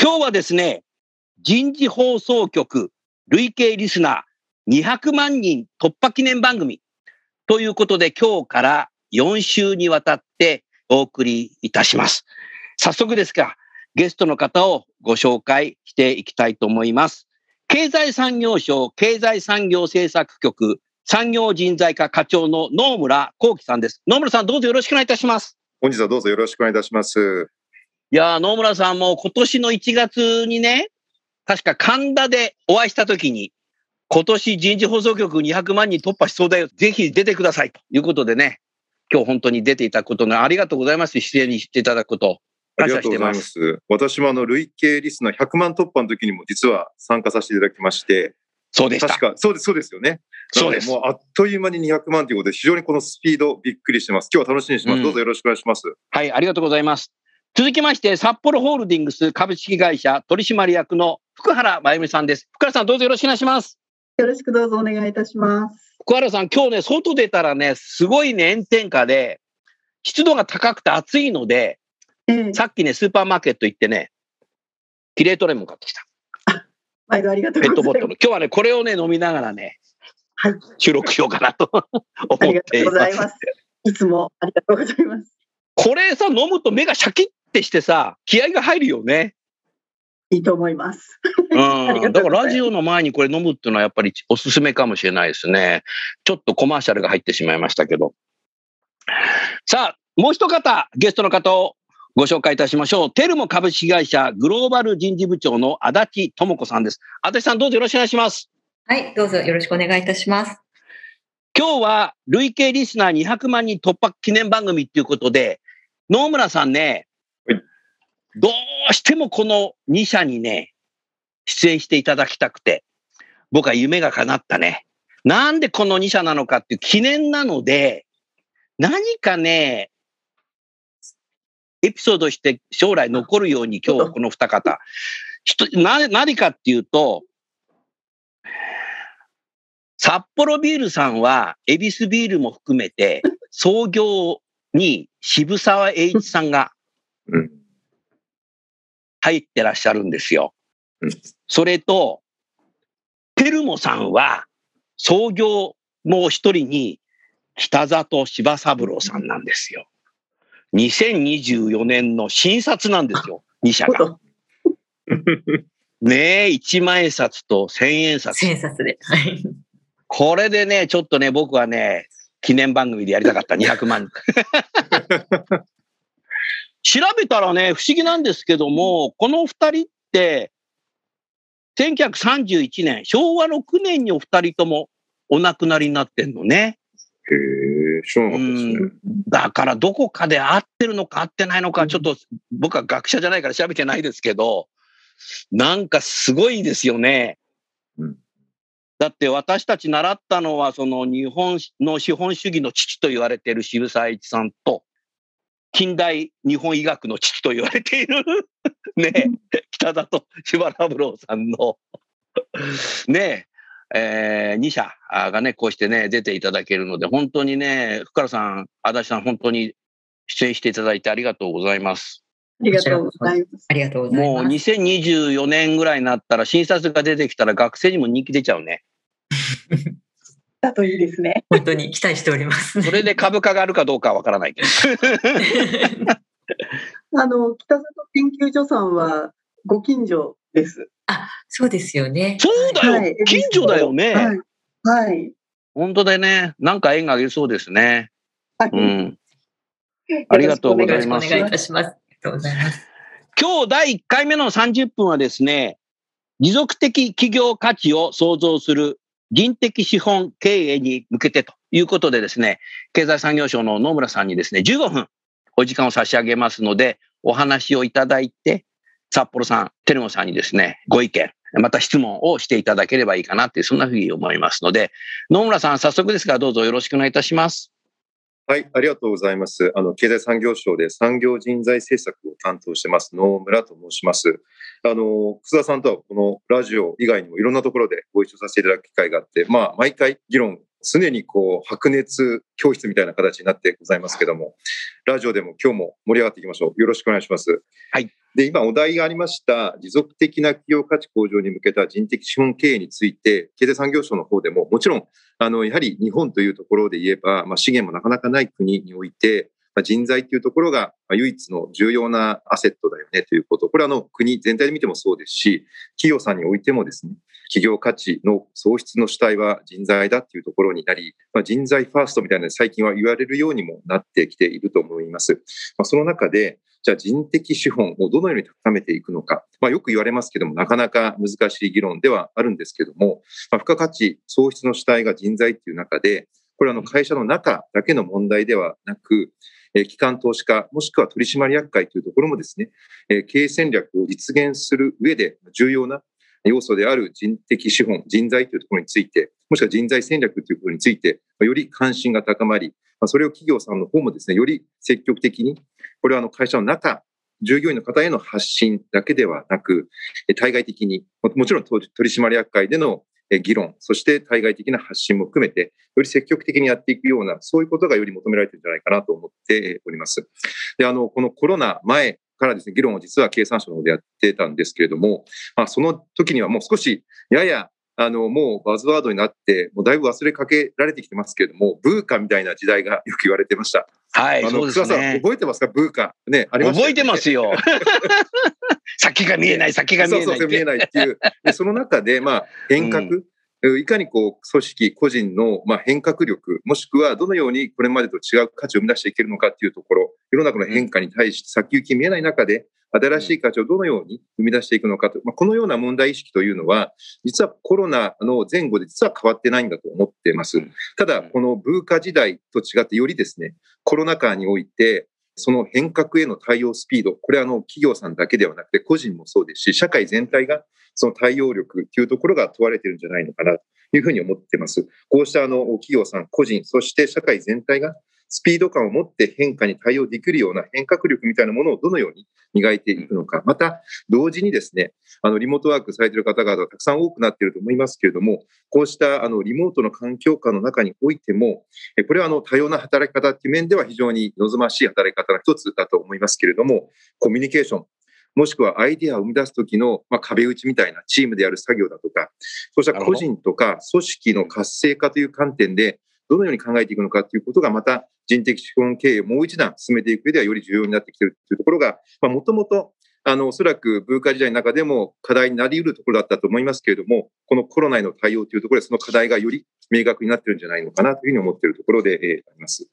今日はですね人事放送局累計リスナー200万人突破記念番組ということで今日から4週にわたってお送りいたします。早速ですが、ゲストの方をご紹介していきたいと思います。経済産業省経済産業政策局産業人材課課長の野村幸喜さんです。野村さんどうぞよろしくお願いいたします。本日はどうぞよろしくお願いいたします。いやー、野村さんも今年の1月にね、確か神田でお会いした時に、今年人事放送局200万人突破しそうだよ。ぜひ出てください。ということでね、今日本当に出ていただくことのありがとうございます。出演にしていただくこと。ありがとうございます。私もあの累計リスナー100万突破の時にも実は参加させていただきまして、そうでした。確か、そうです、そうですよね。そうです。もうあっという間に200万ということで、非常にこのスピードびっくりしてます。今日は楽しみにしてます。うんどうぞよろしくお願いします。はい、ありがとうございます。続きまして、札幌ホールディングス株式会社取締役の福原真由美さんです。福原さん、どうぞよろしくお願いします。よろしくどうぞお願いいたします。福原さん、今日ね、外出たらね、すごいね、炎天下で、湿度が高くて暑いので、ええさっきね、スーパーマーケット行ってね、キレートレモン買ってきた。毎度ありがとうペッございます。トボトル。今日はね、これをね、飲みながらね、はい、収録しようかなとあ思っりがとていうます。ございます。いつもありがとうございます。これさ、飲むと目がシャキッてしてさ、気合が入るよね。いいと思 います。だからラジオの前にこれ飲むっていうのはやっぱりおすすめかもしれないですね。ちょっとコマーシャルが入ってしまいましたけど。さあ、もう一方、ゲストの方をご紹介いたしましょう。テルモ株式会社グローバル人事部長の足立智子さんです。足立さんどうぞよろしくお願いします。はい、どうぞよろしくお願いいたします。今日は累計リスナー200万人突破記念番組っていうことで、野村さんね、はいどうしてもこの2社にね、出演していただきたくて、僕は夢が叶ったね。なんでこの2社なのかっていう記念なので、何かね、エピソードして将来残るように今日この二方。ひとな何かっていうと、札幌ビールさんは、エビスビールも含めて、創業に渋沢栄一さんがうん。入ってらっしゃるんですようん。それと、テルモさんは、創業もう一人に、北里柴三郎さんなんですよ。2024年の新札なんですよ、2社が。ねえ、1万円札と1000円札。千冊で。はい。これでね、ちょっとね、僕はね、記念番組でやりたかった、200万。調べたらね、不思議なんですけども、この二人って、1931年、昭和6年にお二人ともお亡くなりになってんのね。へえ、知らなかったですね。だからどこかで合ってるのか合ってないのか、ちょっと僕は学者じゃないから調べてないですけど、なんかすごいですよね。うんだって私たち習ったのは、その日本の資本主義の父と言われている渋沢栄一さんと、近代日本医学の父と言われている ね、北里柴三郎さんのね、えー、2社がね、こうしてね、出ていただけるので、本当にね、福原さん、足立さん、本当に出演していただいてありがとうございます。ありがとうございます。ありがとうございもうます。2024年ぐらいになったら、新札が出てきたら学生にも人気出ちゃうね。だといいですね。本当に期待しております。それで株価があるかどうかはわからないけど。あの、北里研究所さんはご近所です。そうですよね。そうだよ、はい近所だよね。はい。はい。本当でね、なんか縁がありそうですね。はいうん。ありがとうございますよろしくお願いいたします。ありがとうございます。今日第1回目の30分はですね、持続的企業価値を創造する人的資本経営に向けてということでですね、経済産業省の野村さんにですね、15分お時間を差し上げますので、お話をいただいて、札幌さん、テルモさんにですね、ご意見、また質問をしていただければいいかなっていう、そんなふうに思いますので、野村さん、早速ですが、どうぞよろしくお願いいたします。はい、ありがとうございます。あの、経済産業省で産業人材政策を担当してます、野村と申します。あの、楠田さんとはこのラジオ以外にもいろんなところでご一緒させていただく機会があって、まあ、毎回議論、常にこう、白熱教室みたいな形になってございますけども、ラジオでも今日も盛り上がっていきましょう。よろしくお願いします。はい。で、今お題がありました、持続的な企業価値向上に向けた人的資本経営について、経済産業省の方でも、もちろん、あの、やはり日本というところで言えば、まあ、資源もなかなかない国において、まあ、人材というところが唯一の重要なアセットだよねということ。これはあの国全体で見てもそうですし、企業さんにおいてもですね、企業価値の創出の主体は人材だっていうところになり、まあ、人材ファーストみたいな最近は言われるようにもなってきていると思います。まあ、その中で、じゃあ人的資本をどのように高めていくのか。まあ、よく言われますけども、なかなか難しい議論ではあるんですけども、まあ、付加価値創出の主体が人材っていう中で、これはあの会社の中だけの問題ではなく、え機関投資家、もしくは取締役会というところもですね、え経営戦略を実現する上で重要な要素である人的資本、人材というところについて、もしくは人材戦略ということについて、より関心が高まり、それを企業さんの方もですね、より積極的に、これはあの会社の中、従業員の方への発信だけではなく、対外的に、もちろん取締役会での議論、そして対外的な発信も含めて、より積極的にやっていくような、そういうことがより求められてるんじゃないかなと思っております。で、あの、このコロナ前からですね、議論を実は経産省の方でやってたんですけれども、まあ、その時にはもう少し、やや、あの、もうバズワードになって、もうだいぶ忘れかけられてきてますけれども、ブーカみたいな時代がよく言われてました。はい、あの、そうです草さん、ね。覚えてますか？ブーカ。ね、ありましね覚えてますよ。先が見えない、先が見えない。そうそう見えないっていう。で、その中で、まあ、変革、いかにこう、組織、個人の、まあ、変革力、もしくはどのようにこれまでと違う価値を生み出していけるのかっていうところ、世の中の変化に対して先行き見えない中で、新しい価値をどのように生み出していくのかと、まあ、このような問題意識というのは、実はコロナの前後で実は変わってないんだと思っています。ただ、このブーカ時代と違ってよりですね、コロナ禍において、その変革への対応スピード、これはあの企業さんだけではなくて個人もそうですし、社会全体がその対応力というところが問われているんじゃないのかなというふうに思っています。こうしたあの企業さん、個人、そして社会全体がスピード感を持って変化に対応できるような変革力みたいなものをどのように磨いていくのか。また、同時にですね、あの、リモートワークされている方々がたくさん多くなっていると思いますけれども、こうしたあの、リモートの環境下の中においても、えこれはあの、多様な働き方っていう面では非常に望ましい働き方の一つだと思いますけれども、コミュニケーション、もしくはアイデアを生み出す時の、まあ、壁打ちみたいなチームでやる作業だとか、そうした個人とか組織の活性化という観点で、どのように考えていくのかということが、また人的資本経営をもう一段進めていく上ではより重要になってきているというところが、もともと、あの、おそらく文化時代の中でも課題になり得るところだったと思いますけれども、このコロナへの対応というところで、その課題がより明確になっているんじゃないのかなというふうに思っているところで、えーあります。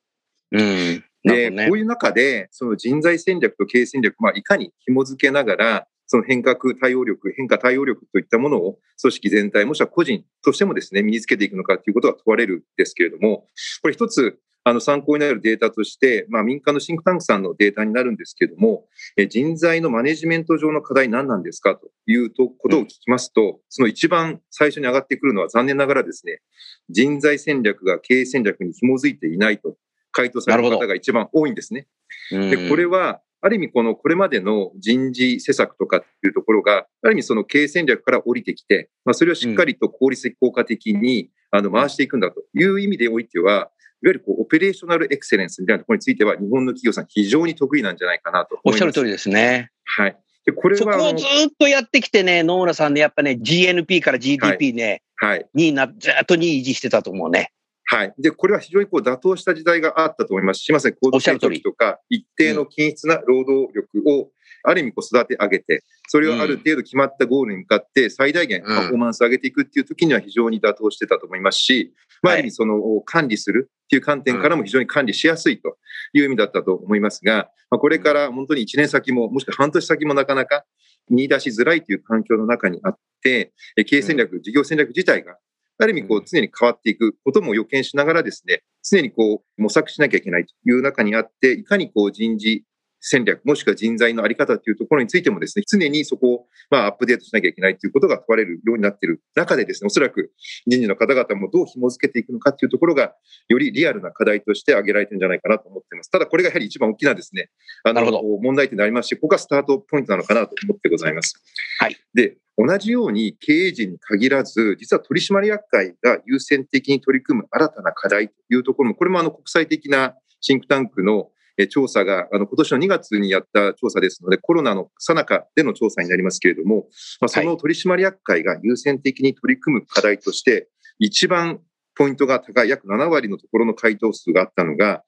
うん。で、ねこういう中で、その人材戦略と経営戦略、まあ、いかに紐付けながら、その変革対応力、変化対応力といったものを組織全体、もしくは個人としてもですね、身につけていくのかということが問われるんですけれども、これ一つ、あの参考になるデータとして、まあ、民間のシンクタンクさんのデータになるんですけれども、え人材のマネジメント上の課題何なんですかというとことを聞きますと、その一番最初に上がってくるのは残念ながらですね、人材戦略が経営戦略に紐づいていないと回答される方が一番多いんですね。うんで、これは、ある意味このこれまでの人事施策とかっていうところが、ある意味その経営戦略から降りてきて、まあ、それをしっかりと効率的効果的にあの回していくんだという意味でおいては、いわゆるこうオペレーショナルエクセレンスみたいなところについては、日本の企業さん非常に得意なんじゃないかなとおっ。しゃる通りですね。はい。で、これは、そこをずっとやってきてね、野村さんね、やっぱね、GNP から GDP ね、はい。2位な、ずっと2位維持してたと思うね。はい。で、これは非常にこう妥当した時代があったと思います。すみません、高度成長期とか、一定の均質な労働力を、ある意味こう育て上げて、それをある程度決まったゴールに向かって最大限パフォーマンスを上げていくっていう時には非常に妥当してたと思いますし、まあ、ある意味その管理するっていう観点からも非常に管理しやすいという意味だったと思いますが、まあ、これから本当に1年先も、もしくは半年先もなかなか見出しづらいという環境の中にあって、経営戦略、事業戦略自体がある意味こう常に変わっていくことも予見しながらですね、常にこう模索しなきゃいけないという中にあって、いかにこう人事戦略、もしくは人材のあり方というところについてもですね、常にそこをまあアップデートしなきゃいけないということが問われるようになっている中でですね、おそらく人事の方々もどう紐付けていくのかというところが、よりリアルな課題として挙げられてるんじゃないかなと思っています。ただこれがやはり一番大きなですね、あの、問題点でありますし、ここがスタートポイントなのかなと思ってございます。はい。で、同じように経営陣に限らず、実は取締役会が優先的に取り組む新たな課題というところも、これもあの国際的なシンクタンクの調査が、あの、今年の2月にやった調査ですので、コロナの最中での調査になりますけれども、まあ、その取締役会が優先的に取り組む課題として、一番ポイントが高い約7割のところの回答数があったのが、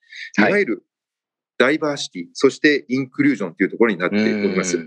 い。わゆるダイバーシティ、そしてインクルージョンというところになっております。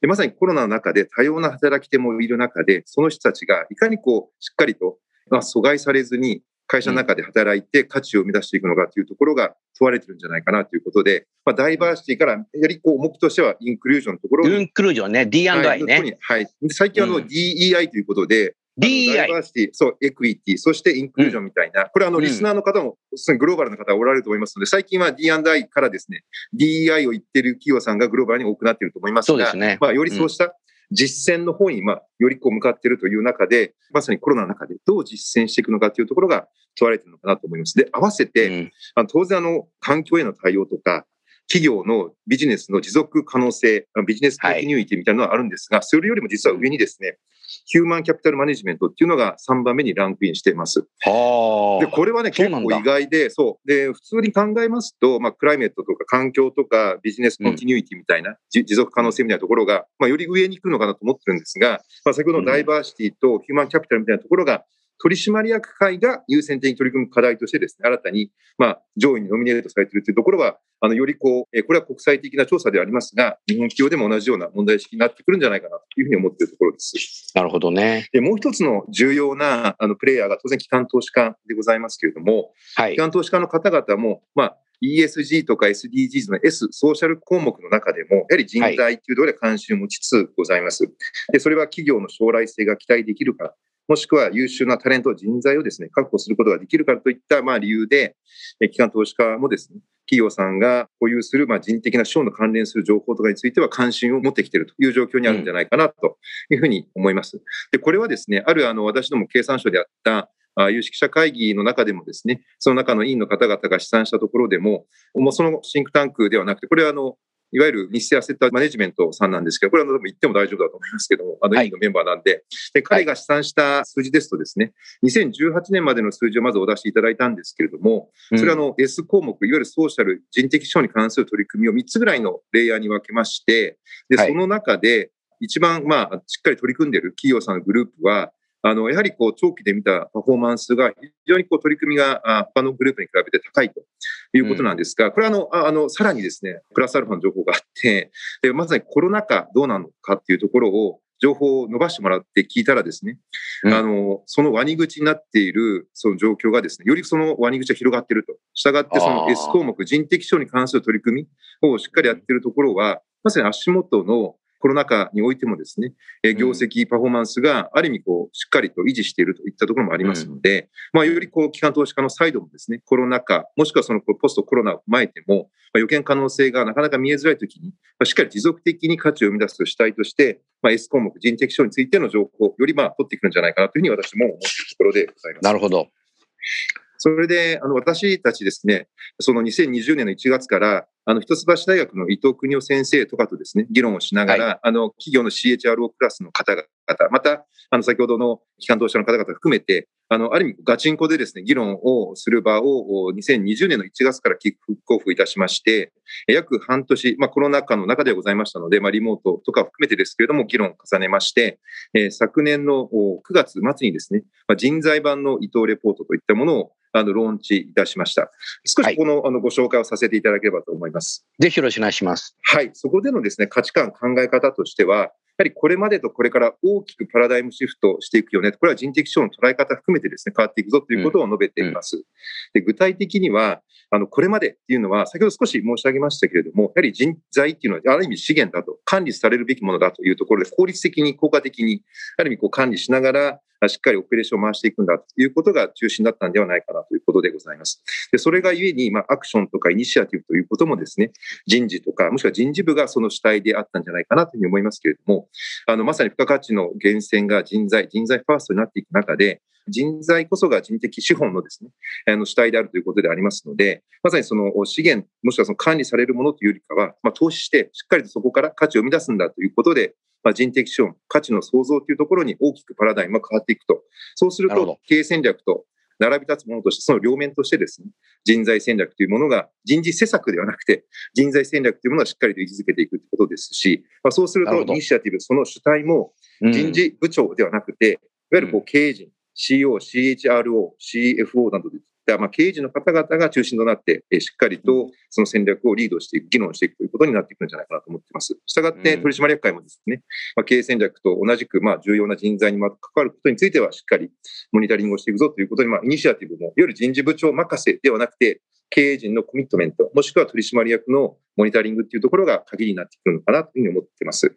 でまさにコロナの中で多様な働き手もいる中で、その人たちがいかにこう、しっかりと、まあ、阻害されずに会社の中で働いて価値を生み出していくのかというところが問われてるんじゃないかなということで、まあ、ダイバーシティからやりこう重きとしてはインクルージョンのところインクルージョンね、D&I ね。はい。最近あの DEI ということで、DEI。ダイバーシティ、そう、エクイティ、そしてインクルージョンみたいな、これあの、リスナーの方も、グローバルな方がおられると思いますので、最近は D&I からですね、DEI を言ってる企業さんがグローバルに多くなっていると思いますが、そうですね。まあ、よりそうした実践の方に、まあ、よりこう向かっているという中で、まさにコロナの中でどう実践していくのかというところが問われているのかなと思います。で、合わせて、うん、あの当然あの、環境への対応とか、企業のビジネスの持続可能性、 business continuity みたいなのはあるんですが、はい、それよりも実は上にですね、 human capital management っていうのが3番目にランクインしています。で、これはね、結構意外で、そう。で、普通に考えますと、まあ、 climate とか環境とか business continuity みたいな、うん、持続可能性みたいなところが、まあ、より上に行くのかなと思ってるんですが、まあ、先ほどのダイバーシティと human capital みたいなところが、取締役会が優先的に取り組む課題としてですね、新たに、まあ、上位にノミネートされているというところは、あの、よりこう、これは国際的な調査ではありますが、日本企業でも同じような問題意識になってくるんじゃないかなというふうに思っているところです。なるほどね。で、もう一つの重要な、あの、プレイヤーが当然機関投資家でございますけれども、はい。機関投資家の方々も、まあ、ESG とか SDGs の S、ソーシャル項目の中でも、やはり人材というところで関心を持ちつつございます。で、それは企業の将来性が期待できるかもしくは優秀なタレント、人材をですね、確保することができるからといった、まあ、理由で、機関投資家もですね、企業さんが保有する、まあ、人的な賞の関連する情報とかについては関心を持ってきているという状況にあるんじゃないかなというふうに思います。で、これはですね、あるあの、私ども経産省であった有識者会議の中でもですね、その中の委員の方々が試算したところでも、もうそのシンクタンクではなくて、これはあの、いわゆる日清アセットマネジメントさんなんですけど、これは多分言っても大丈夫だと思いますけども、あの、委員のメンバーなんで、で、彼が試算した数字ですとですね、2018年までの数字をまずお出しいただいたんですけれども、それはあの S 項目、いわゆるソーシャル、人的資本に関する取り組みを3つぐらいのレイヤーに分けまして、で、その中で、一番、まあ、しっかり取り組んでいる企業さんのグループは、あの、やはりこう、長期で見たパフォーマンスが非常にこう、取り組みが他のグループに比べて高いということなんですが、これはあの、あの、さらにですね、プラスアルファの情報があって、でまさにコロナ禍どうなのかっていうところを、情報を伸ばしてもらって聞いたらですね、うん、あの、そのワニ口になっているその状況がですね、よりそのワニ口が広がっていると。したがってその S 項目、人的症に関する取り組みをしっかりやっているところは、まさに足元のコロナ禍においてもですね、業績、パフォーマンスがある意味こう、しっかりと維持しているといったところもありますので、まあ、よりこう、機関投資家のサイドもですね、コロナ禍、もしくはそのポストコロナを踏まえても、まあ、予見可能性がなかなか見えづらいときに、まあ、しっかり持続的に価値を生み出す主体として、まあ、S 項目、人的症についての情報、よりまあ、取ってくるんじゃないかなというふうに私も思っているところでございます。なるほど。それで、あの、私たちですね、その2020年の1月から、あの、一橋大学の伊藤邦夫先生とかとですね、議論をしながら、はい、あの、企業の CHRO クラスの方々、また、あの、先ほどの機関投資者の方々含めて、あの、ある意味ガチンコでですね、議論をする場を2020年の1月からキックオフいたしまして、約半年、まあコロナ禍の中ではございましたので、まあリモートとか含めてですけれども、議論を重ねまして、えー、昨年の9月末にですね、まあ、人材版の伊藤レポートといったものをあの、ローンチいたしました。少しこの、はい、あの、ご紹介をさせていただければと思います。ぜひよろしくお願いします。はい。そこでのですね、価値観、考え方としては、はりこれまでとこれから大きくパラダイムシフトしていくよね。これは人的資本の捉え方含めてですね、変わっていくぞということを述べています。で具体的には、あの、これまでっていうのは、先ほど少し申し上げましたけれども、やはり人材っていうのは、ある意味資源だと、管理されるべきものだというところで、効率的に、効果的に、ある意味こう管理しながら、しっかりオペレーションを回していくんだということが中心だったんではないかなということでございます。で、それがゆえに、まあ、アクションとかイニシアティブということもですね、人事とか、もしくは人事部がその主体であったんじゃないかなというふうに思いますけれども、あの、まさに付加価値の源泉が人材、人材ファーストになっていく中で、人材こそが人的資本のですね、あの主体であるということでありますので、まさにその資源、もしくはその管理されるものというよりかは、まあ、投資してしっかりとそこから価値を生み出すんだということで、まあ、人的資本、価値の創造というところに大きくパラダイムが変わっていくと。そうすると、経営戦略と並び立つものとして、その両面としてですね、人材戦略というものが人事施策ではなくて、人材戦略というものはしっかりと位置づけていくということですし、まあ、そうすると、イニシアティブ、その主体も人事部長ではなくて、いわゆるこう経営陣、CO、CHRO、CFO などでまあ、経営陣の方々が中心となって、えしっかりとその戦略をリードしていく、議論していくということになっていくんじゃないかなと思っています。したがって、取締役会もですね、まあ、経営戦略と同じく、まあ、重要な人材に関わることについては、しっかりモニタリングをしていくぞということに、まあ、イニシアティブも、いわゆる人事部長任せではなくて、経営陣のコミットメント、もしくは取締役のモニタリングっていうところが鍵になってくるのかなというふうに思っています。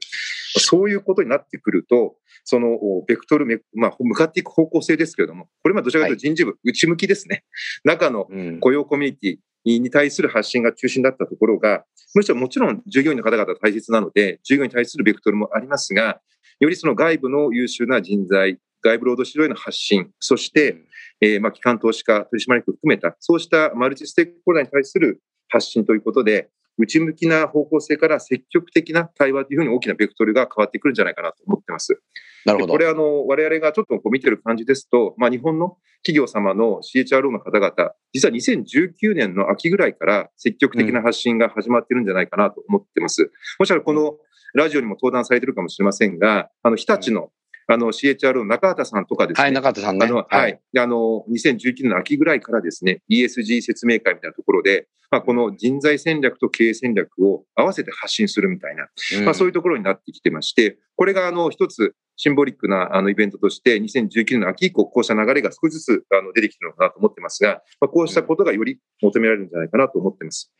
そういうことになってくると、そのベクトル、まあ、向かっていく方向性ですけれども、これはどちらかというと人事部、はい、内向きですね。中の雇用コミュニティに対する発信が中心だったところが、むしろもちろん従業員の方々大切なので、従業員に対するベクトルもありますが、よりその外部の優秀な人材、外部労働市場への発信、そして、えー、まあ機関投資家、取締役含めた、そうしたマルチステークホルダーに対する発信ということで、内向きな方向性から積極的な対話というふうに大きなベクトルが変わってくるんじゃないかなと思ってます。なるほど。これあの、我々がちょっとこう見てる感じですと、まあ日本の企業様の CHRO の方々、実は2019年の秋ぐらいから積極的な発信が始まってるんじゃないかなと思ってます。うん、もしかしたらこのラジオにも登壇されてるかもしれませんが、あの、日立のあの、CHR の中畑さんとかですね。はい、中畑さんね。あの、はい。あの、2019年の秋ぐらいからですね、ESG 説明会みたいなところで、まあ、この人材戦略と経営戦略を合わせて発信するみたいな、うん、まあ、そういうところになってきてまして、これがあの、一つ、シンボリックなあのイベントとして、2019年の秋以降、こうした流れが少しずつあの出てきてるのかなと思ってますが、まあ、こうしたことがより求められるんじゃないかなと思ってます。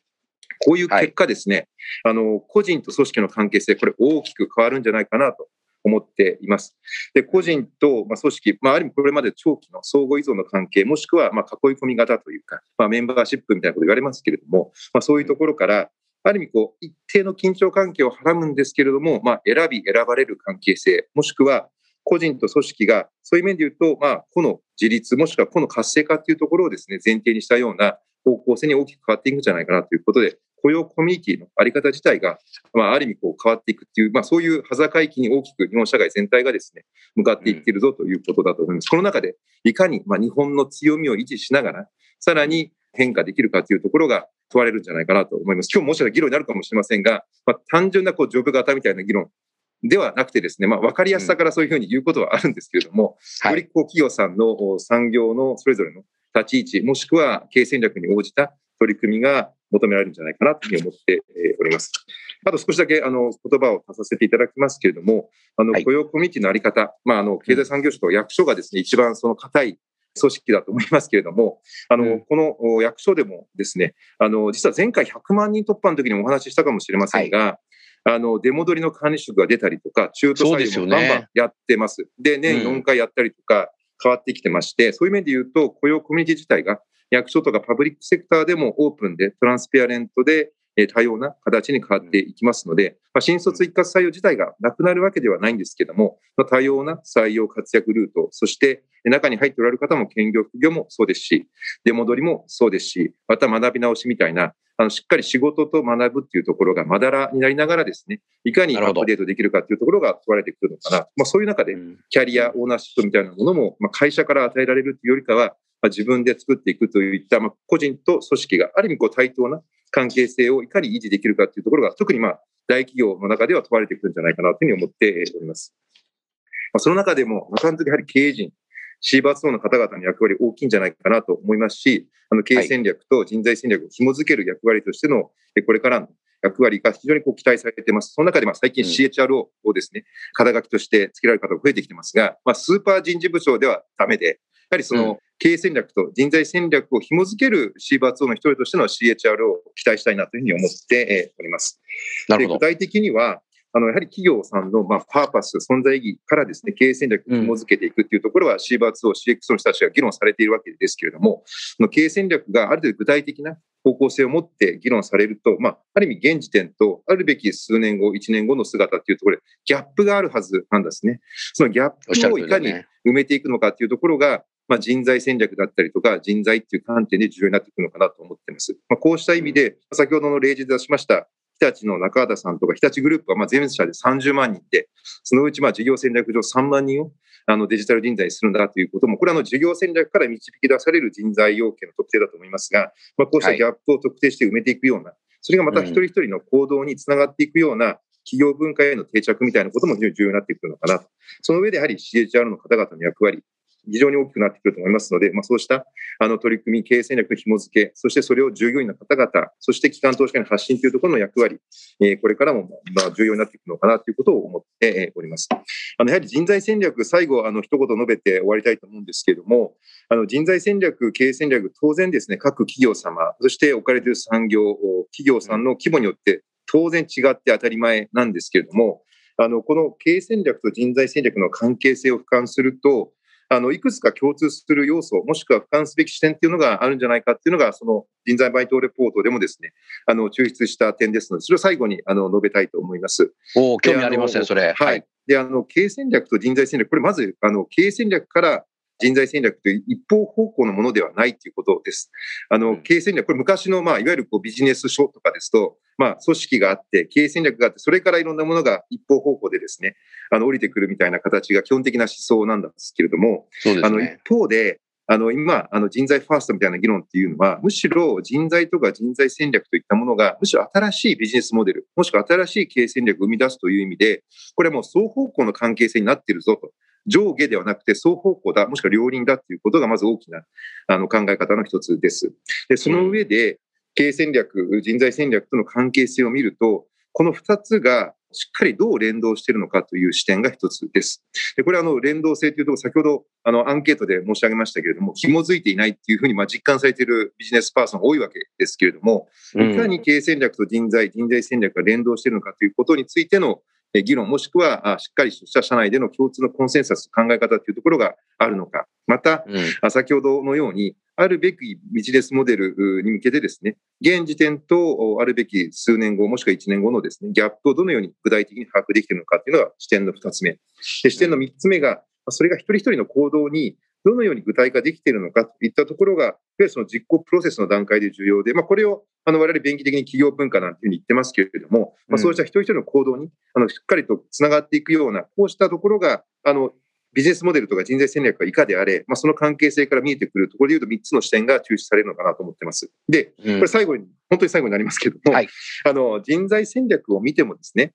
こういう結果ですね、はい、あの、個人と組織の関係性、これ大きく変わるんじゃないかなと思っています。で、個人と、ま、組織、まあ、ある意味これまで長期の相互依存の関係、もしくは、ま、囲い込み型というか、まあ、メンバーシップみたいなこと言われますけれども、まあ、そういうところから、ある意味こう、一定の緊張関係をはらむんですけれども、まあ、選び、選ばれる関係性、もしくは、個人と組織が、そういう面で言うと、まあ、個の自立、もしくは個の活性化っていうところをですね、前提にしたような方向性に大きく変わっていくんじゃないかなということで、雇用コミュニティのあり方自体が、まあ、ある意味こう変わっていくっていう、まあ、そういう端境期に大きく日本社会全体がですね、向かっていっているぞということだと思います。この中で、いかに、まあ、日本の強みを維持しながら、さらに変化できるかというところが問われるんじゃないかなと思います。今日もしかしたら議論になるかもしれませんが、まあ、単純なこうジョブ型みたいな議論ではなくてですね、まあ、分かりやすさからそういうふうに言うことはあるんですけれども、うん、よりこう企業さんの産業のそれぞれの立ち位置、もしくは経営戦略に応じた取り組みが求められるんじゃないかなというふうに思っております。あと少しだけあの言葉を足させていただきますけれども、あの雇用コミュニティのあり方、まあ、あの経済産業省と役所がですね、一番その硬い組織だと思いますけれども、あの、うん、この役所でもですね、あの、実は前回100万人突破の時にもお話ししたかもしれませんが、はい。あの、出戻りの管理職が出たりとか、中途採用もバンバンやってます。で、ね、年4回やったりとか、変わってきてまして、そういう面で言うと、雇用コミュニティ自体が役所とかパブリックセクターでもオープンでトランスペアレントで多様な形に変わっていきますので、まあ、新卒一括採用自体がなくなるわけではないんですけども、まあ、多様な採用活躍ルート、そして中に入っておられる方も兼業、副業もそうですし、出戻りもそうですし、また学び直しみたいな、あのしっかり仕事と学ぶっていうところがまだらになりながらですね、いかにアップデートできるかっていうところが問われてくるのかな。まあ、そういう中で、キャリア、オーナーシップみたいなものも、まあ、会社から与えられるっていうよりかは、まあ、自分で作っていくといった、まあ、個人と組織がある意味こう対等な関係性をいかに維持できるかというところが、特にまあ大企業の中では問われてくるんじゃないかなというふうに思っております。まあ、その中でも、なかなかやはり経営陣、シーバーツの方々の役割大きいんじゃないかなと思いますし、あの経営戦略と人材戦略を紐づける役割としての、これからの役割が非常にこう期待されています。その中でまあ最近 CHRO をですね、肩書きとして付けられる方が増えてきてますが、まあ、スーパー人事部長ではダメで、やはりその経営戦略と人材戦略を紐づける CBA2 の一人としての CHRO を期待したいなというふうに思っております。なるほど。で具体的には、あの、やはり企業さんの、まあ、パーパス、存在意義からですね、経営戦略を紐づけていくっていうところは、シーバー2を CX の人たちが議論されているわけですけれども、その経営戦略がある程度具体的な方向性を持って議論されると、まあ、ある意味現時点と、あるべき数年後、1年後の姿っていうところで、ギャップがあるはずなんですね。そのギャップをいかに。埋めていくのかっていうところが、まあ、人材戦略だったりとか、人材っていう観点で重要になってくるのかなと思っています。まあ、こうした意味で、先ほどの例示で出しました、日立の中畑さんとか、日立グループはまあ全社で30万人で、そのうちまあ事業戦略上3万人をあのデジタル人材にするんだということも、これはあの事業戦略から導き出される人材要件の特定だと思いますが、まあ、こうしたギャップを特定して埋めていくような、それがまた一人一人の行動につながっていくような企業文化への定着みたいなことも非常に重要になってくるのかなと。その上でやはり CHR の方々の役割、非常に大きくなってくると思いますので、まあ、そうしたあの取り組み、経営戦略の紐付け、そしてそれを従業員の方々、そして機関投資家に発信というところの役割、えーこれからもまあ重要になっていくのかなということを思っております。あのやはり人材戦略、最後、あの一言述べて終わりたいと思うんですけれども、あの人材戦略、経営戦略、当然ですね、各企業様、そして置かれている産業、企業さんの規模によって当然違って当たり前なんですけれども、あのこの経営戦略と人材戦略の関係性を俯瞰すると、あのいくつか共通する要素、もしくは俯瞰すべき視点っていうのがあるんじゃないかっていうのが、その人材バイトレポートでもですね、あの抽出した点ですので、それを最後にあの述べたいと思います。おお、興味ありますね、それ。はい。。で、あの、経営戦略と人材戦略、これまず、あの、経営戦略から人材戦略という一方方向のものではないということです。あの、うん経営戦略、これ昔の、まあ、いわゆるこうビジネス書とかですと、まあ、組織があって、経営戦略があって、それからいろんなものが一方方向でですね、あの、降りてくるみたいな形が基本的な思想なんですけれども、あの、一。方で、あの、今、あの、人材ファーストみたいな議論っていうのは、むしろ人材とか人材戦略といったものが、むしろ新しいビジネスモデル、もしくは新しい経営戦略を生み出すという意味で、これはもう双方向の関係性になっているぞと。上下ではなくて双方向だ、もしくは両輪だということがまず大きなあの考え方の一つです。で、その上で、経営戦略、人材戦略との関係性を見ると、この二つがしっかりどう連動しているのかという視点が一つです。で、これはあの連動性というと、先ほどあのアンケートで申し上げましたけれども、紐づいていないっていうふうにまあ実感されているビジネスパーソンが多いわけですけれども、うんいかに経営戦略と人材、人材戦略が連動しているのかということについてのえ議論、もしくはあしっかりした社内での共通のコンセンサス、考え方というところがあるのか。また、うんあ先ほどのように、あるべきビジネスモデルうに向けてですね、現時点とおあるべき数年後、もしくは1年後のですね、ギャップをどのように具体的に把握できているのかというのが視点の2つ目。で視点の3つ目が、まあそれが一人一人の行動にどのように具体化できているのかといったところが、いわゆるその実行プロセスの段階で重要で、まあ、これをあの我々便宜的に企業文化なんていうふうに言ってますけれども、まあ、そうした一人一人の行動にあのしっかりとつながっていくような、こうしたところが、あのビジネスモデルとか人材戦略がいかであれ、まあ、その関係性から見えてくるところでいうと3つの視点が抽出されるのかなと思ってます。で、うん。これ最後に、本当に最後になりますけども、はい。あの人材戦略を見てもですね、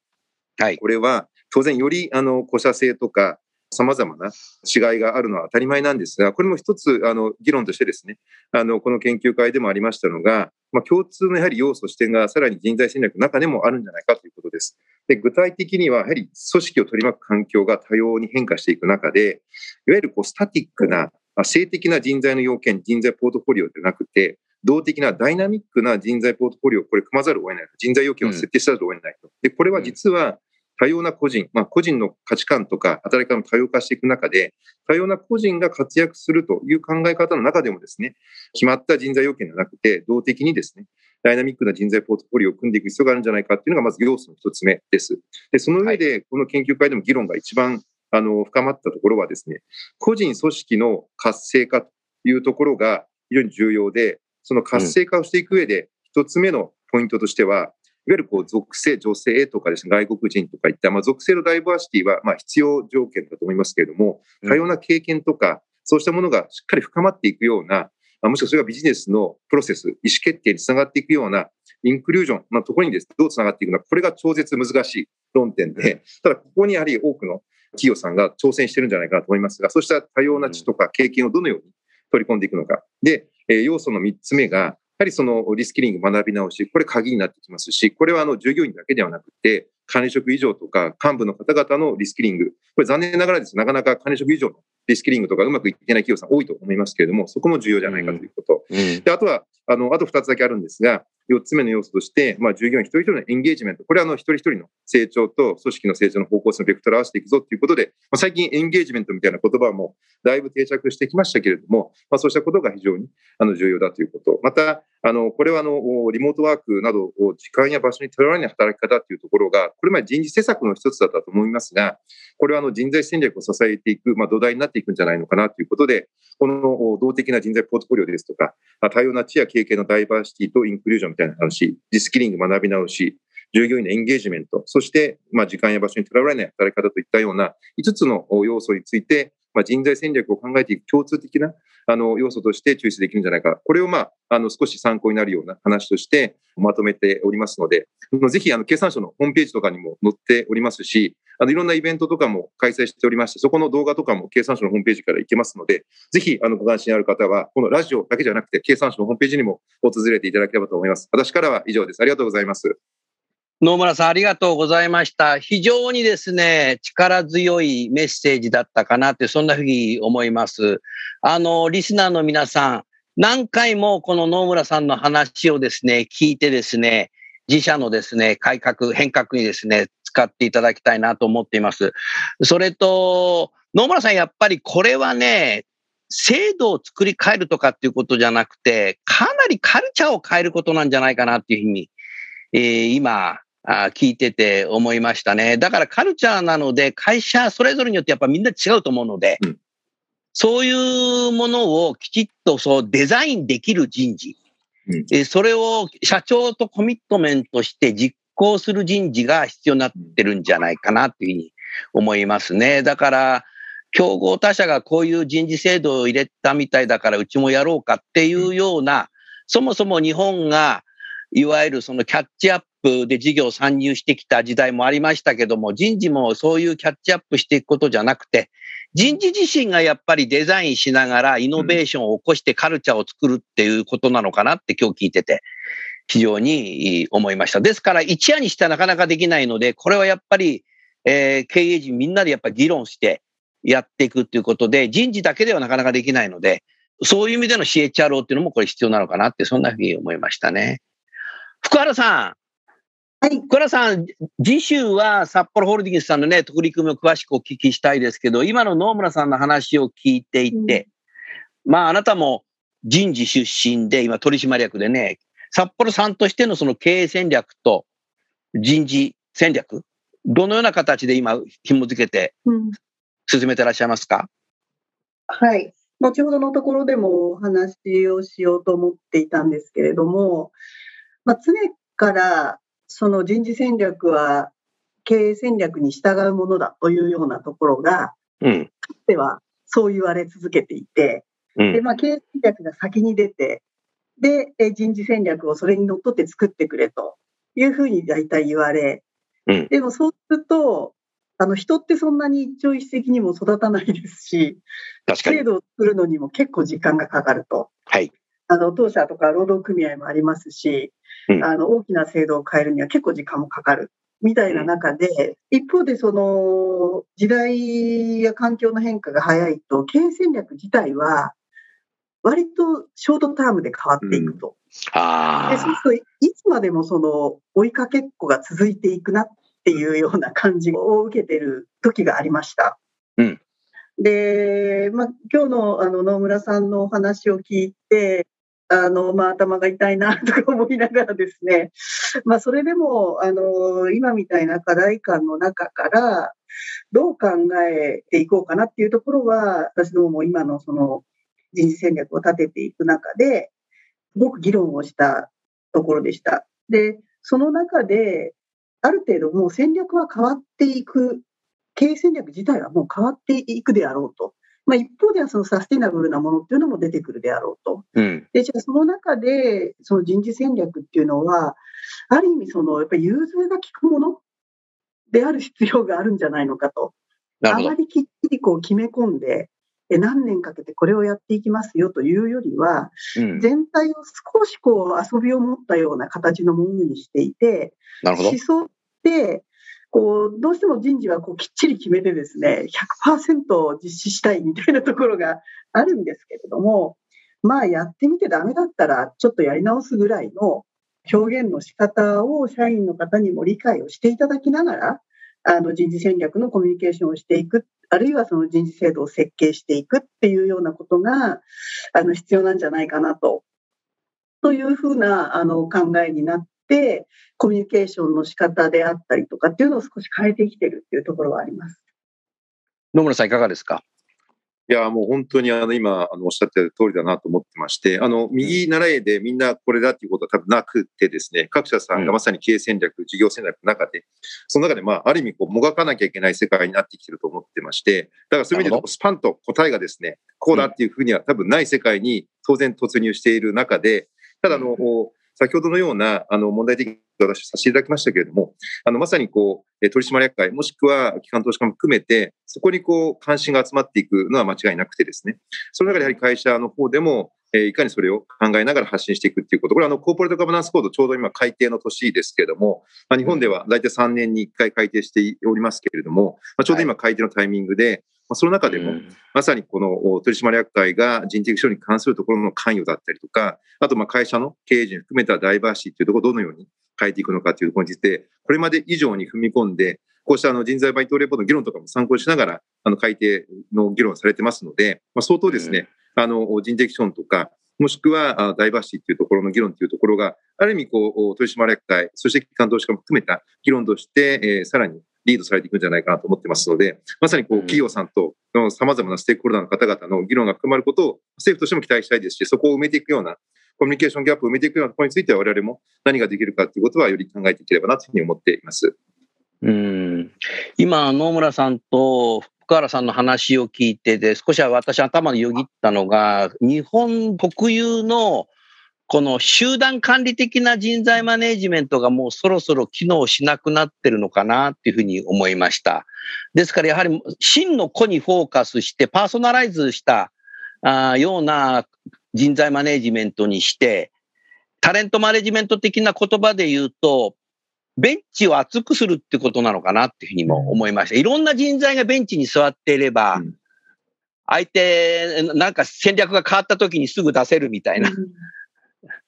はい。これは当然よりあの古社性とか様々な違いがあるのは当たり前なんですが、これも一つあの議論としてですね、あのこの研究会でもありましたのが、まあ、共通のやはり要素、視点がさらに人材戦略の中でもあるんじゃないかということです。で具体的には、やはり組織を取り巻く環境が多様に変化していく中で、いわゆるこうスタティックな、まあ性的な人材の要件、人材ポートフォリオではなくて、動的なダイナミックな人材ポートフォリオをこれ組まざるを得ない。人材要件を設定せざるを得ないと。で、これは実は多様な個人、まあ個人の価値観とか働き方も多様化していく中で、多様な個人が活躍するという考え方の中でもですね、決まった人材要件ではなくて、動的にですね、ダイナミックな人材ポートフォリオを組んでいく必要があるんじゃないかっていうのがまず要素の一つ目です。で、その上で、この研究会でも議論が一番あの深まったところはですね、個人組織の活性化というところが非常に重要で、その活性化をしていく上で、一つ目のポイントとしては、いわゆるこう属性、女性とかですね、外国人とかいった、まあ、属性のダイバーシティはまあ必要条件だと思いますけれども、うん多様な経験とか、そうしたものがしっかり深まっていくような、あもしくはそれがビジネスのプロセス、意思決定につながっていくような、インクルージョンのところにです、ね、どうつながっていくのか、これが超絶難しい論点で、ただここにやはり多くの企業さんが挑戦してるんじゃないかなと思いますが、そうした多様な知とか経験をどのように取り込んでいくのか。で、えー要素の3つ目が、やはりそのリスキリング学び直し、これ鍵になってきますし、これはあの従業員だけではなくて、管理職以上とか幹部の方々のリスキリング、これ残念ながらです。なかなか管理職以上のリスキリングとかうまくいってない企業さん多いと思いますけれども、そこも重要じゃないかということ。で、あとは、あの、あと2つだけあるんですが、4つ目の要素として、まあ、従業員一人一人のエンゲージメント。これはあの、一人一人の成長と組織の成長の方向性のベクトルを合わせていくぞということで、まあ、最近エンゲージメントみたいな言葉もだいぶ定着してきましたけれども、まあ、そうしたことが非常にあの重要だということ。また、あの、これはあの、リモートワークなどを時間や場所にとらわれない働き方っていうところが、これまで人事施策の一つだったと思いますが、これはあの人材戦略を支えていく、まあ、土台になっていくんじゃないのかなということで、この動的な人材ポートフォリオですとか、多様な知や経験のダイバーシティとインクルージョンみたいな話、リスキリング学び直し、従業員のエンゲージメント、そして、まあ、時間や場所にとらわれない働き方といったような5つの要素について、まあ、人材戦略を考えていく共通的なあの要素として抽出できるんじゃないか。これを、まあ、あの少し参考になるような話としてまとめておりますので、ぜひあの経産省のホームページとかにも載っておりますし、あのいろんなイベントとかも開催しておりまして、そこの動画とかも経産省のホームページから行けますので、ぜひあのご関心ある方は、このラジオだけじゃなくて、経産省のホームページにも訪れていただければと思います。私からは以上です。ありがとうございます。野村さん、ありがとうございました。非常にですね、力強いメッセージだったかなって、そんなふうに思います。あの、リスナーの皆さん、何回もこの野村さんの話をですね、聞いてですね、自社のですね、改革、変革にですね、使っていただきたいなと思っています。それと、野村さん、やっぱりこれはね、制度を作り変えるとかっていうことじゃなくて、かなりカルチャーを変えることなんじゃないかなっていうふうに、えー、今、あ聞いてて思いましたね。だからカルチャーなので、会社それぞれによってやっぱみんな違うと思うので、うん、そういうものをきちっとそうデザインできる人事、うん、えそれを社長とコミットメントして実行する人事が必要になってるんじゃないかなっていうふうに思いますね。だから、競合他社がこういう人事制度を入れたみたいだからうちもやろうかっていうような、そもそも日本がいわゆるそのキャッチアップで事業参入してきた時代もありましたけども、人事もそういうキャッチアップしていくことじゃなくて、人事自身がやっぱりデザインしながらイノベーションを起こしてカルチャーを作るっていうことなのかなって今日聞いてて、非常に思いました。ですから一夜にしてはなかなかできないので、これはやっぱり、えー、経営陣みんなでやっぱり議論してやっていくっていうことで、人事だけではなかなかできないので、そういう意味での CHRO っていうのもこれ必要なのかなって、そんなふうに思いましたね。福原さん。はい。福原さん、次週は札幌ホールディングスさんのね、取り組みを詳しくお聞きしたいですけど、今の野村さんの話を聞いていて、うん、まあ、あなたも人事出身で、今取締役でね、札幌さんとしてのその経営戦略と人事戦略、どのような形で今紐付けて進めてらっしゃいますか、うん、はい。後ほどのところでもお話をしようと思っていたんですけれども、まあ、常からその人事戦略は経営戦略に従うものだというようなところが、うん、かつてはそう言われ続けていて、うん、でまあ、経営戦略が先に出て、で、人事戦略をそれにのっとって作ってくれというふうに大体言われ、うん、でもそうすると、あの人ってそんなに一朝一夕にも育たないですし、制度を作るのにも結構時間がかかると。はい。あの当社とか労働組合もありますし、うん、あの大きな制度を変えるには結構時間もかかるみたいな中で、うん、一方でその時代や環境の変化が早いと経営戦略自体は割とショートタームで変わっていくと。うん、あでそうするといつまでもその追いかけっこが続いていくなっていうような感じを受けてる時がありました。うん。で、まあ、今日のあの野村さんのお話を聞いて、あの、まあ、頭が痛いなとか思いながらですね、まあ、それでも、あの、今みたいな課題感の中から、どう考えていこうかなっていうところは、私どもも今のその人事戦略を立てていく中で、すごく議論をしたところでした。で、その中で、ある程度もう戦略は変わっていく、経営戦略自体はもう変わっていくであろうと。まあ、一方ではそのサステナブルなものっていうのも出てくるであろうと。うん、で、じゃあその中で、その人事戦略っていうのは、ある意味その、やっぱり融通が利くものである必要があるんじゃないのかと。あまりきっちりこう決め込んで、え何年かけてこれをやっていきますよというよりは、うん。全体を少しこう遊びを持ったような形のものにしていて、思。想って、こう、どうしても人事はこうきっちり決めてですね、100%実施したいみたいなところがあるんですけれども、まあやってみてダメだったらちょっとやり直すぐらいの表現の仕方を社員の方にも理解をしていただきながら、あの人事戦略のコミュニケーションをしていく、あるいはその人事制度を設計していくっていうようなことが、あの必要なんじゃないかなと。というふうなあの考えになって、コミュニケーションの仕方であったりとかっていうのを少し変えてきてるっていうところはあります。野村さんいかがですか？いや、もう本当にあの今あのおっしゃってる通りだなと思ってまして、あの右習いでみんなこれだっていうことは多分なくてですね、各社さんがまさに経営戦略、事業戦略の中で、その中でまあある意味こうもがかなきゃいけない世界になってきてると思ってまして、だからそういう意味でスパンと答えがですね、こうだっていうふうには多分ない世界に当然突入している中で、ただあの、先ほどのようなあの問題的な話させていただきましたけれども、あのまさにこう取締役会、もしくは機関投資家も含めて、そこにこう関心が集まっていくのは間違いなくてですね、その中でやはり会社の方でも、えいかにそれを考えながら発信していくっていうこと、これあのコーポレートガバナンスコード、ちょうど今改定の年ですけれども、まあ、日本では大体3年に1回改定しておりますけれども、まあ、ちょうど今改定のタイミングで、まあ、その中でも、まさにこのお取締役会が人的処理に関するところの関与だったりとか、あとまあ会社の経営陣含めたダイバーシティというところをどのように変えていくのかというところについて、これまで以上に踏み込んで、こうしたあの人材バイトレポートの議論とかも参考にしながら、あの改定の議論をされてますので、まあ、相当ですね、あの人的資本とか、もしくはあダイバーシティというところの議論というところが、ある意味こう、取締役会、そして機関投資家も含めた議論として、えーさらにリードされていくんじゃないかなと思ってますので、まさにこううん企業さんとさまざまなステークホルダーの方々の議論が含まれることを政府としても期待したいですし、そこを埋めていくような、コミュニケーションギャップを埋めていくようなところについては、我々も何ができるかということはより考えていければなというふうに思っています。うん今、野村さんと福原さんの話を聞いてて、少しは私頭によぎったのが、日本特有のこの集団管理的な人材マネジメントがもうそろそろ機能しなくなってるのかなっていうふうに思いました。ですからやはり真の個にフォーカスしてパーソナライズしたあーような人材マネジメントにして、タレントマネジメント的な言葉で言うと、ベンチを厚くするってことなのかなっていうふうにも思いました。いろんな人材がベンチに座っていれば、うん相手、なんか戦略が変わった時にすぐ出せるみたいな、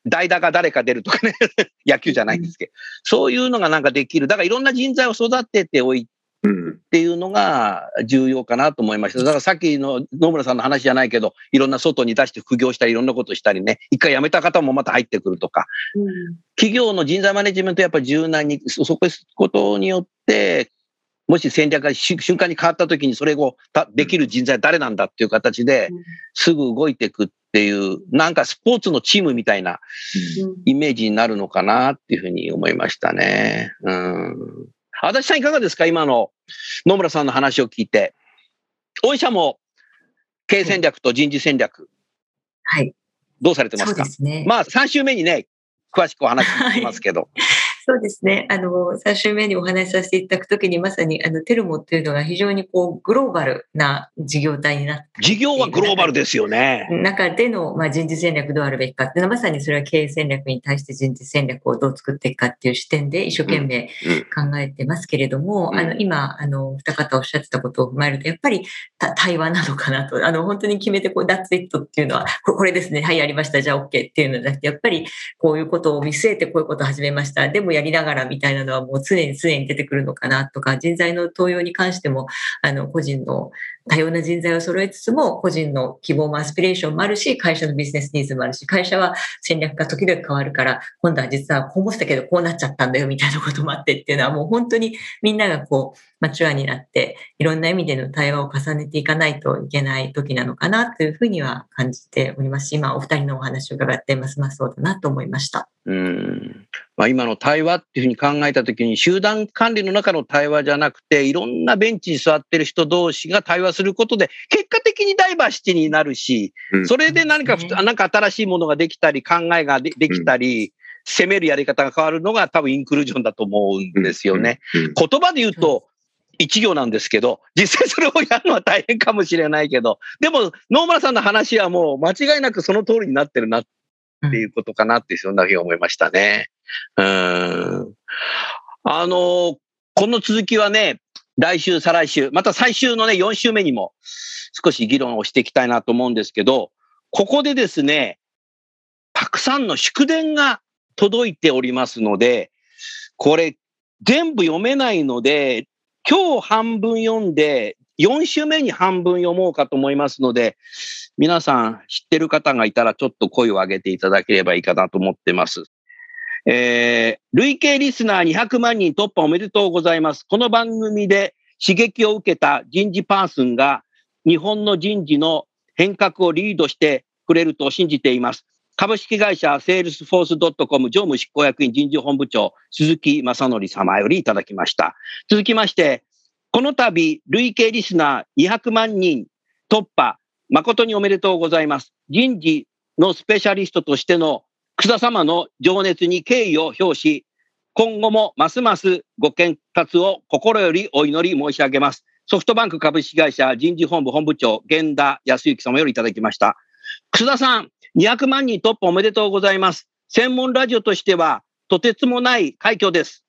代打が誰か出るとかね、野球じゃないんですけど、そういうのがなんかできる。だからいろんな人材を育てておいうん。っていうのが重要かなと思いました。だからさっきの野村さんの話じゃないけど、いろんな外に出して副業したり、いろんなことしたりね、一回辞めた方もまた入ってくるとか、企業の人材マネジメントやっぱり柔軟に、そそこすることによって、もし戦略がし瞬間に変わった時にそれをたできる人材は誰なんだっていう形でうんすぐ動いていくっていう、なんかスポーツのチームみたいなイメージになるのかなっていうふうに思いましたね。うん。足立さんいかがですか？今の野村さんの話を聞いて。御社も経営戦略と人事戦略、はい。どうされてまそうすかですね。まあ3週目にね、詳しくお話聞きますけど。そうですね。あの、3週目にお話しさせていただくときに、まさに、あの、テルモっていうのが非常にこう、グローバルな事業体になって事業はグローバルですよね。中での、まあ、人事戦略どうあるべきかっていうのは、まさにそれは経営戦略に対して人事戦略をどう作っていくかっていう視点で一生懸命考えてますけれども、うん。あの、今、あの、二方おっしゃってたことを踏まえると、やっぱりた対話なのかなと、あの、本当に決めて、こう、that's it っていうのは、ここれですね、はい、やりました、じゃあ OK っていうのじゃなくて、やっぱりこういうことを見据えてこういうことを始めました、でもやりながらみたいなのはもう常に常に出てくるのかなとか、人材の登用に関しても、あの、個人の多様な人材を揃えつつも、個人の希望もアスピレーションもあるし、会社のビジネスニーズもあるし、会社は戦略が時々変わるから、今度は実はこう思ってたけど、こうなっちゃったんだよ、みたいなこともあってっていうのは、もう本当にみんながこう、マチュアになって、いろんな意味での対話を重ねていかないといけない時なのかなというふうには感じております。し、今お二人のお話を伺ってます。ますそうだなと思いました。うん。まあ、今の対話っていうふうに考えたときに、集団管理の中の対話じゃなくて、いろんなベンチに座ってる人同士が対話することで、結果的にダイバーシティになるし、うんそれで何かなんか新しいものができたり、考えがでできたり、攻めるやり方が変わるのが多分インクルージョンだと思うんですよね。うん。言葉で言うと、一行なんですけど、実際それをやるのは大変かもしれないけど、でも野村さんの話はもう間違いなくその通りになってるなっていうことかなって、そんなふうに思いましたね。うん。あの、この続きはね、来週、再来週、また最終のね、4週目にも少し議論をしていきたいなと思うんですけど、ここでですね、たくさんの祝電が届いておりますので、これ全部読めないので、今日半分読んで、4週目に半分読もうかと思いますので、皆さん知ってる方がいたらちょっと声を上げていただければいいかなと思ってます。えー、累計リスナー200万人突破おめでとうございます。この番組で刺激を受けた人事パーソンが日本の人事の変革をリードしてくれると信じています。株式会社セールスフォースドットコム常務執行役員人事本部長鈴木正則様よりいただきました。続きまして、この度累計リスナー200万人突破誠におめでとうございます。人事のスペシャリストとしての楠田様の情熱に敬意を表し、今後もますますご健勝を心よりお祈り申し上げます。ソフトバンク株式会社人事本部本部長、源田康之様よりいただきました。楠田さん、200万人突破おめでとうございます。専門ラジオとしては、とてつもない快挙です。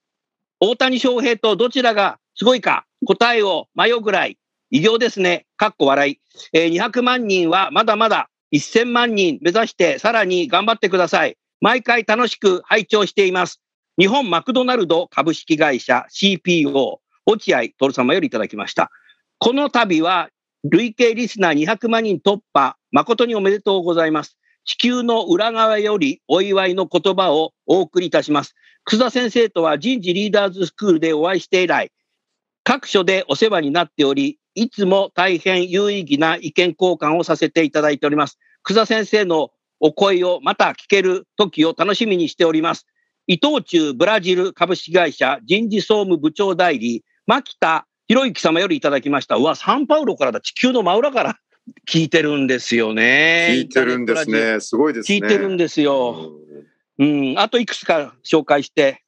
大谷翔平とどちらがすごいか、答えを迷うぐらい、偉業ですね。かっこ笑い。えー200万人はまだまだ1000万人目指してさらに頑張ってください。毎回楽しく拝聴しています。日本マクドナルド株式会社 CPO 落合徹様よりいただきました。この度は累計リスナー200万人突破誠におめでとうございます。地球の裏側よりお祝いの言葉をお送りいたします。楠田先生とは人事リーダーズスクールでお会いして以来、各所でお世話になっており、いつも大変有意義な意見交換をさせていただいております。楠田先生のお声をまた聞ける時を楽しみにしております。伊藤忠ブラジル株式会社人事総務部長代理、牧田博之様よりいただきました。うわ、サンパウロからだ。地球の真裏から聞いてるんですよね。聞いてるんですね。すごいですね。聞いてるんですよ。うん、あといくつか紹介して、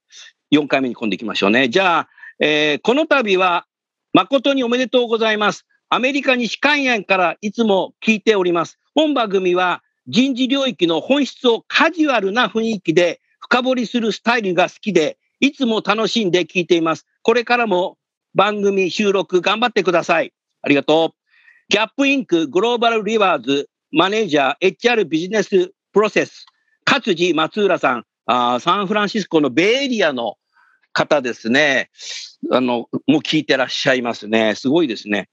4回目に今度行きましょうね。じゃあ、えーこの度は誠におめでとうございます。アメリカ西海岸からいつも聞いております。本番組は人事領域の本質をカジュアルな雰囲気で深掘りするスタイルが好きで、いつも楽しんで聞いています。これからも番組収録頑張ってください。ありがとう。ギャップインクグローバルリバーズマネージャー HR ビジネスプロセス勝地松浦さん、あサンフランシスコのベイエリアの方ですね。あの、もう聞いてらっしゃいますね。すごいですね。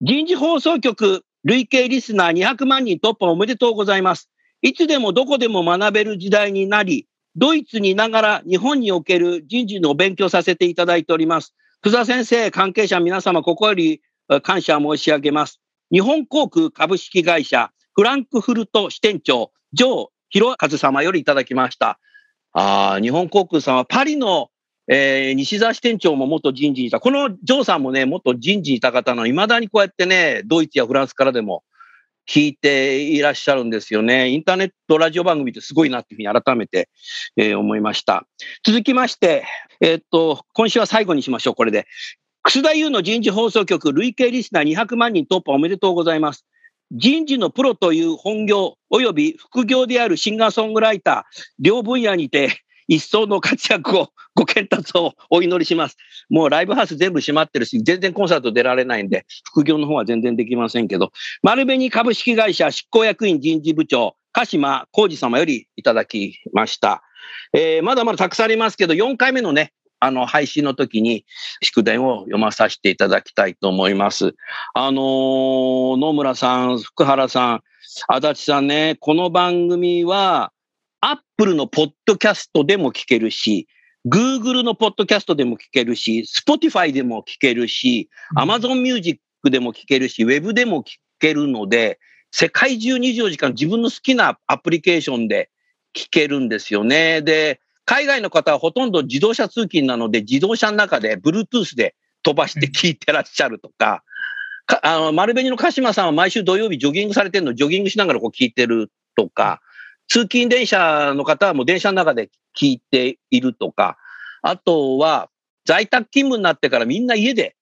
人事放送局累計リスナー200万人突破おめでとうございます。いつでもどこでも学べる時代になり、ドイツにいながら日本における人事の勉強させていただいております。久田先生、関係者皆様、ここより感謝申し上げます。日本航空株式会社フランクフルト支店長、ジョー博和様よりいただきました。あ日本航空さんはパリの、えー西澤支店長も元人事にいた。このジョーさんもね、元人事にいた方の、未だにこうやってね、ドイツやフランスからでも聞いていらっしゃるんですよね。インターネットラジオ番組ってすごいなっていうふうに改めて、えー思いました。続きまして、えーっと、今週は最後にしましょう、これで。楠田優の人事放送局累計リスナー200万人突破おめでとうございます。人事のプロという本業及び副業であるシンガーソングライター、両分野にて一層の活躍を ご健達をお祈りします。もうライブハウス全部閉まってるし、全然コンサート出られないんで、副業の方は全然できませんけど、丸紅株式会社執行役員人事部長、鹿島浩二様よりいただきました。えーまだまだたくさんありますけど、4回目のね、あの、配信の時に、祝電を読まさせていただきたいと思います。あのー野村さん、福原さん、足立さんね、この番組は、アップルのポッドキャストでも聞けるし、Google のポッドキャストでも聞けるし、Spotify でも聞けるし、Amazon Music でも聞けるし、ウェブでも聞けるので、世界中24時間自分の好きなアプリケーションで聞けるんですよね。で、海外の方はほとんど自動車通勤なので、自動車の中で Bluetooth で飛ばして聞いてらっしゃるとか、かあの丸紅の鹿島さんは毎週土曜日ジョギングされてるの、ジョギングしながらこう聞いてるとか、通勤電車の方はもう電車の中で聞いているとか、あとは、在宅勤務になってからみんな家で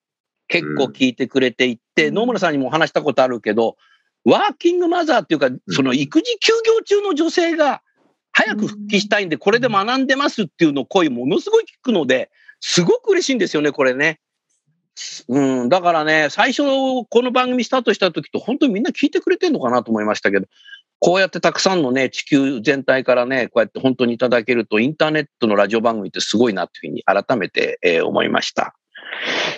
結構聞いてくれていって、うん。野村さんにもお話したことあるけど、ワーキングマザーっていうか、その育児休業中の女性が早く復帰したいんで、これで学んでますっていうの声ものすごい聞くので、すごく嬉しいんですよね、これね。うん、だからね、最初、この番組スタートした時と、本当にみんな聞いてくれてるのかなと思いましたけど、こうやってたくさんのね、地球全体からね、こうやって本当にいただけると、インターネットのラジオ番組ってすごいなというふうに改めて、えー思いました。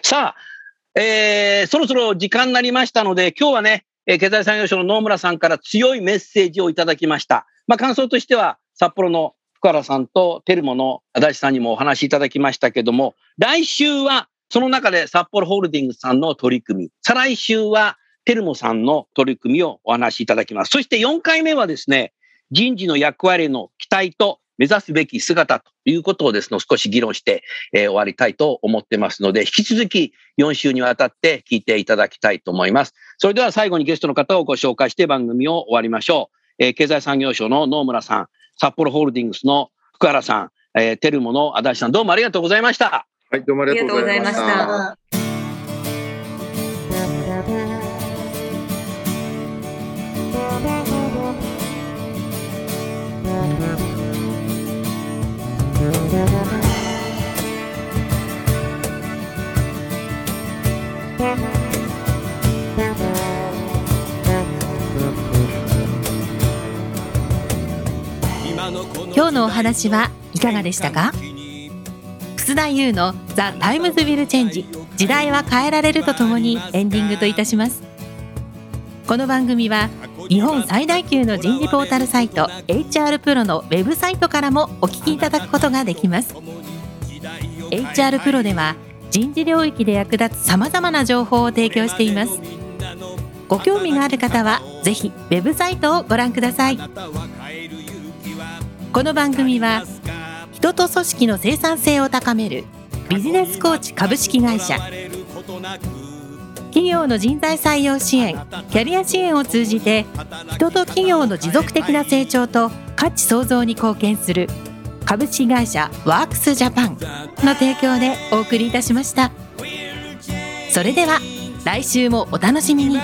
さあ、えーそろそろ時間になりましたので、今日はね、えー経済産業省の野村さんから強いメッセージをいただきました。まあ、感想としては、札幌の福原さんとテルモの足立さんにもお話しいただきましたけども、来週はその中で札幌ホールディングスさんの取り組み、再来週はテルモさんの取り組みをお話しいただきます。そして4回目はですね、人事の役割の期待と目指すべき姿ということをですね、少し議論して、えー終わりたいと思ってますので、引き続き4週にわたって聞いていただきたいと思います。それでは最後にゲストの方をご紹介して番組を終わりましょう。えー経済産業省の野村さん、札幌ホールディングスの福原さん、えーテルモの足立さん、どうもありがとうございました。はい、どうもありがとうございましありがとうございまた今日のお話はいかがでしたか？楠田優の「 The Times Will Change。時代は変えられる」とともにエンディングといたします。この番組は日本最大級の人事ポータルサイト HR プロのウェブサイトからもお聞きいただくことができます。HR プロでは人事領域で役立つさまざまな情報を提供しています。ご興味がある方はぜひウェブサイトをご覧ください。この番組は人と組織の生産性を高めるビジネスコーチ株式会社。企業の人材採用支援キャリア支援を通じて人と企業の持続的な成長と価値創造に貢献する株式会社ワークスジャパンの提供でお送りいたしました。それでは来週もお楽しみに。